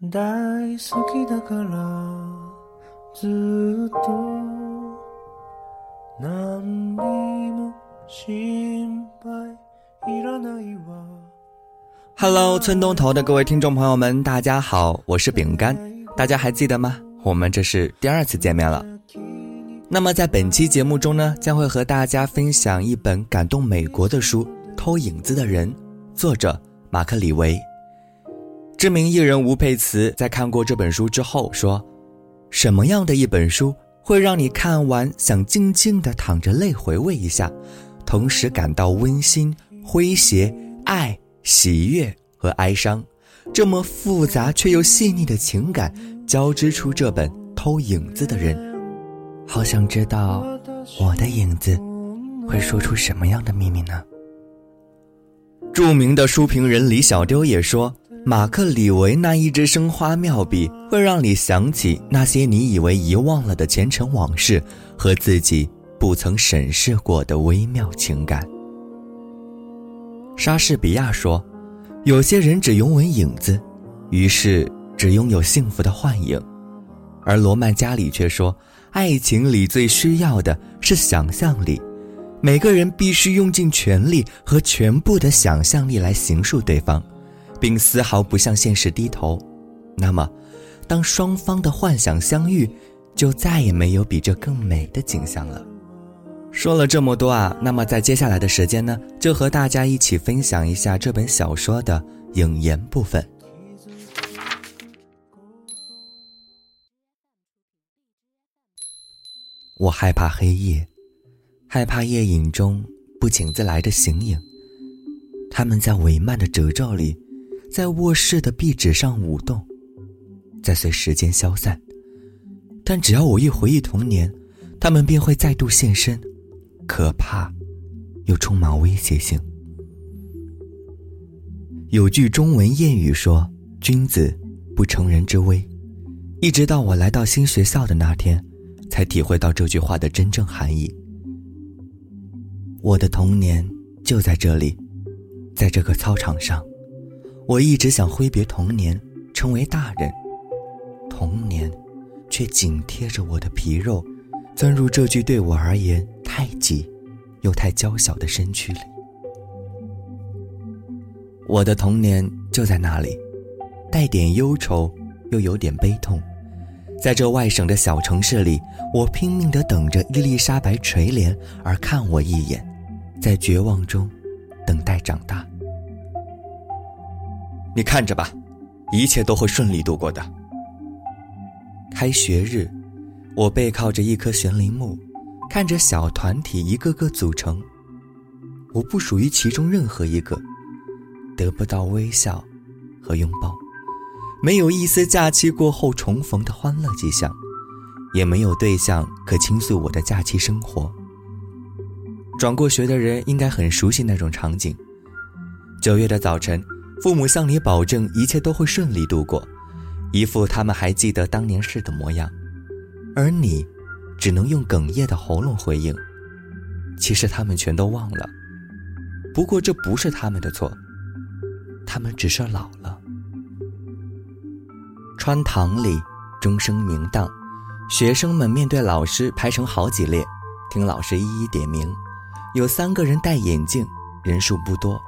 Hello，村东头的各位听众朋友们，大家好，我是饼干，大家还记得吗？我们这是第二次见面了。那么在本期节目中呢，将会和大家分享一本感动美国的书《偷影子的人》，作者马克·李维。知名艺人吴佩慈在看过这本书之后说：“什么样的一本书会让你看完想静静的躺着泪回味一下，同时感到温馨、诙谐、爱？”喜悦和哀伤，这么复杂却又细腻的情感交织出这本偷影子的人，好想知道我的影子会说出什么样的秘密呢？著名的书评人李小丢也说，马克·李维那一支生花妙笔会让你想起那些你以为遗忘了的前尘往事和自己不曾审视过的微妙情感。莎士比亚说：“有些人只拥吻影子，于是只拥有幸福的幻影。”而罗曼·加里却说：“爱情里最需要的是想象力，每个人必须用尽全力和全部的想象力来形塑对方，并丝毫不向现实低头。那么，当双方的幻想相遇，就再也没有比这更美的景象了。”说了这么多啊，那么在接下来的时间呢，就和大家一起分享一下这本小说的引言部分。我害怕黑夜，害怕夜影中不请自来的形影，他们在帷幔的褶皱里，在卧室的壁纸上舞动，在随时间消散。但只要我一回忆童年，他们便会再度现身。可怕，又充满威胁性。有句中文谚语说：“君子不成人之危。”一直到我来到新学校的那天，才体会到这句话的真正含义。我的童年就在这里，在这个操场上。我一直想挥别童年，成为大人，童年却紧贴着我的皮肉，钻入这句对我而言。太挤，又太娇小的身躯里，我的童年就在那里，带点忧愁，又有点悲痛。在这外省的小城市里，我拼命地等着伊丽莎白垂怜而看我一眼，在绝望中等待长大。你看着吧，一切都会顺利度过的。开学日，我背靠着一棵悬铃木。看着小团体一个个组成，我不属于其中任何一个，得不到微笑和拥抱，没有一丝假期过后重逢的欢乐迹象，也没有对象可倾诉我的假期生活。转过学的人应该很熟悉那种场景：九月的早晨，父母向你保证一切都会顺利度过，一副他们还记得当年事的模样，而你。只能用哽咽的喉咙回应。其实他们全都忘了，不过这不是他们的错，他们只是老了。穿堂里钟声鸣荡，学生们面对老师排成好几列，听老师一一点名。有三个人戴眼镜，人数不多。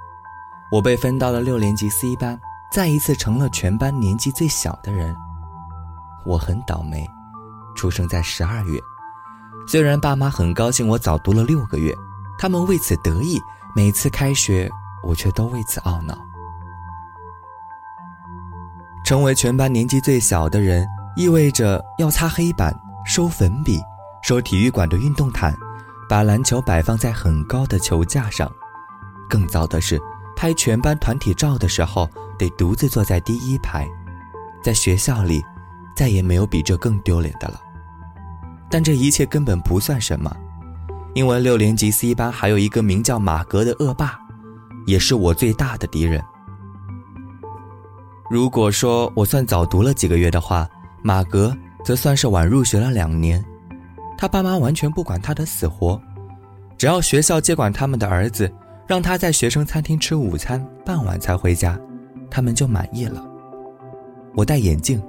我被分到了六年级 C 班，再一次成了全班年纪最小的人。我很倒霉，出生在十二月。虽然爸妈很高兴我早读了六个月，他们为此得意。每次开学，我却都为此懊恼。成为全班年纪最小的人，意味着要擦黑板、收粉笔、收体育馆的运动毯，把篮球摆放在很高的球架上。更糟的是，拍全班团体照的时候，得独自坐在第一排。在学校里，再也没有比这更丢脸的了。但这一切根本不算什么，因为六年级 C 班还有一个名叫马格的恶霸，也是我最大的敌人。如果说我算早读了几个月的话，马格则算是晚入学了两年。他爸妈完全不管他的死活，只要学校接管他们的儿子，让他在学生餐厅吃午餐，傍晚才回家，他们就满意了。我戴眼镜，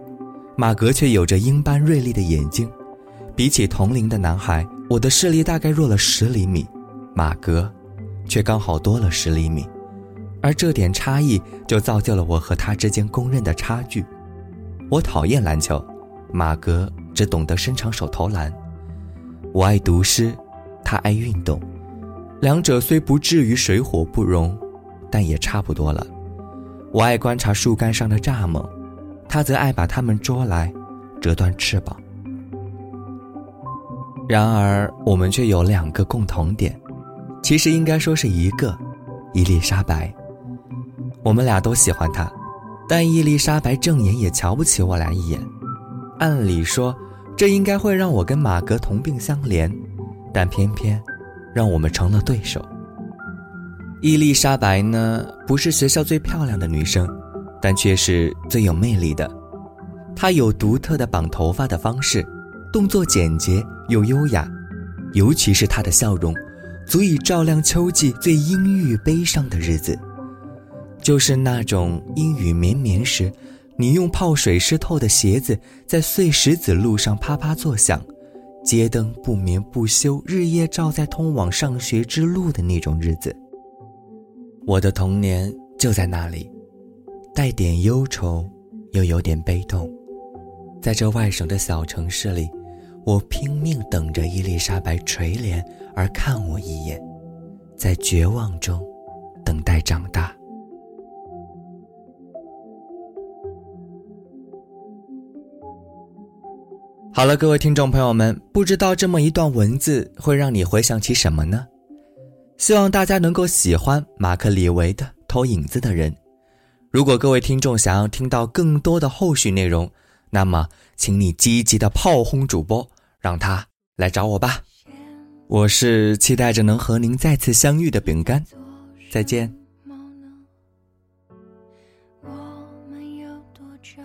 马格却有着鹰般锐利的眼睛。比起同龄的男孩，我的视力大概弱了十厘米，马格却刚好多了十厘米，而这点差异就造就了我和他之间公认的差距。我讨厌篮球，马格只懂得伸长手投篮。我爱读诗，他爱运动，两者虽不至于水火不容，但也差不多了。我爱观察树干上的蚱蜢，他则爱把它们捉来，折断翅膀。然而，我们却有两个共同点，其实应该说是一个：伊丽莎白。我们俩都喜欢她，但伊丽莎白正眼也瞧不起我俩一眼。按理说，这应该会让我跟马格同病相怜，但偏偏让我们成了对手。伊丽莎白呢，不是学校最漂亮的女生，但却是最有魅力的。她有独特的绑头发的方式。动作简洁又优雅，尤其是她的笑容，足以照亮秋季最阴郁悲伤的日子。就是那种阴雨绵绵时，你用泡水湿透的鞋子在碎石子路上啪啪作响，街灯不眠不休，日夜照在通往上学之路的那种日子。我的童年就在那里，带点忧愁，又有点悲痛，在这外省的小城市里。我拼命等着伊丽莎白垂怜而看我一眼，在绝望中等待长大。好了，各位听众朋友们，不知道这么一段文字会让你回想起什么呢？希望大家能够喜欢马克·李维的《偷影子的人》。如果各位听众想要听到更多的后续内容，那么，请你积极的炮轰主播，让他来找我吧。我是期待着能和您再次相遇的饼干，再见。我们有多久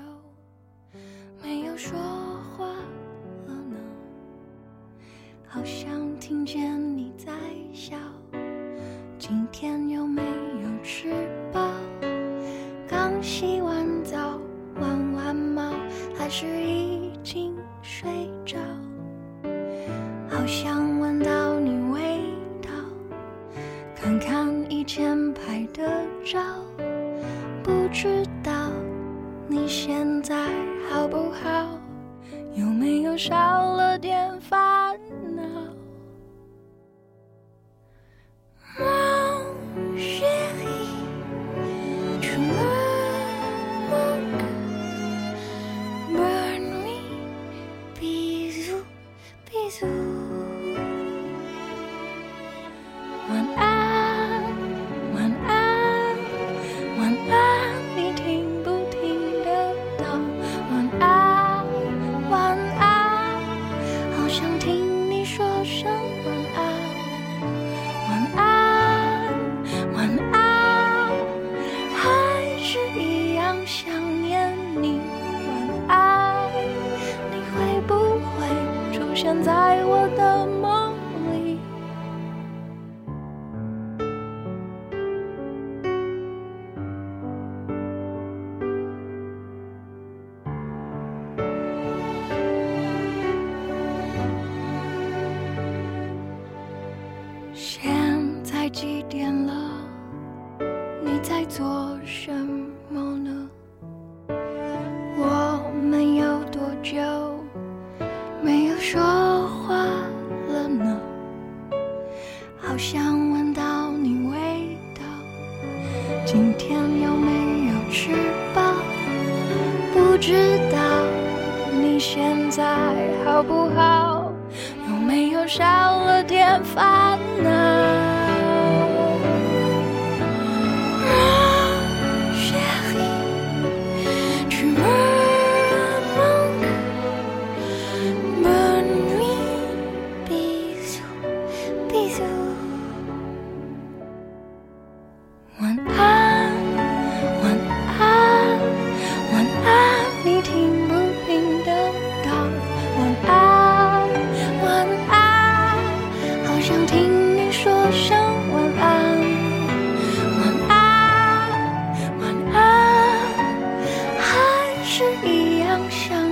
没有说好像听见你在笑，今天有没有吃饱？刚洗完澡。玩完猫，还是已经睡着？好想闻到你味道，看看以前拍的照，不知道你现在好不好？有没有少做什么呢？我们有多久没有说话了呢？好想闻到你味道，今天有没有吃饱？不知道你现在好不好？有没有少了点烦恼？想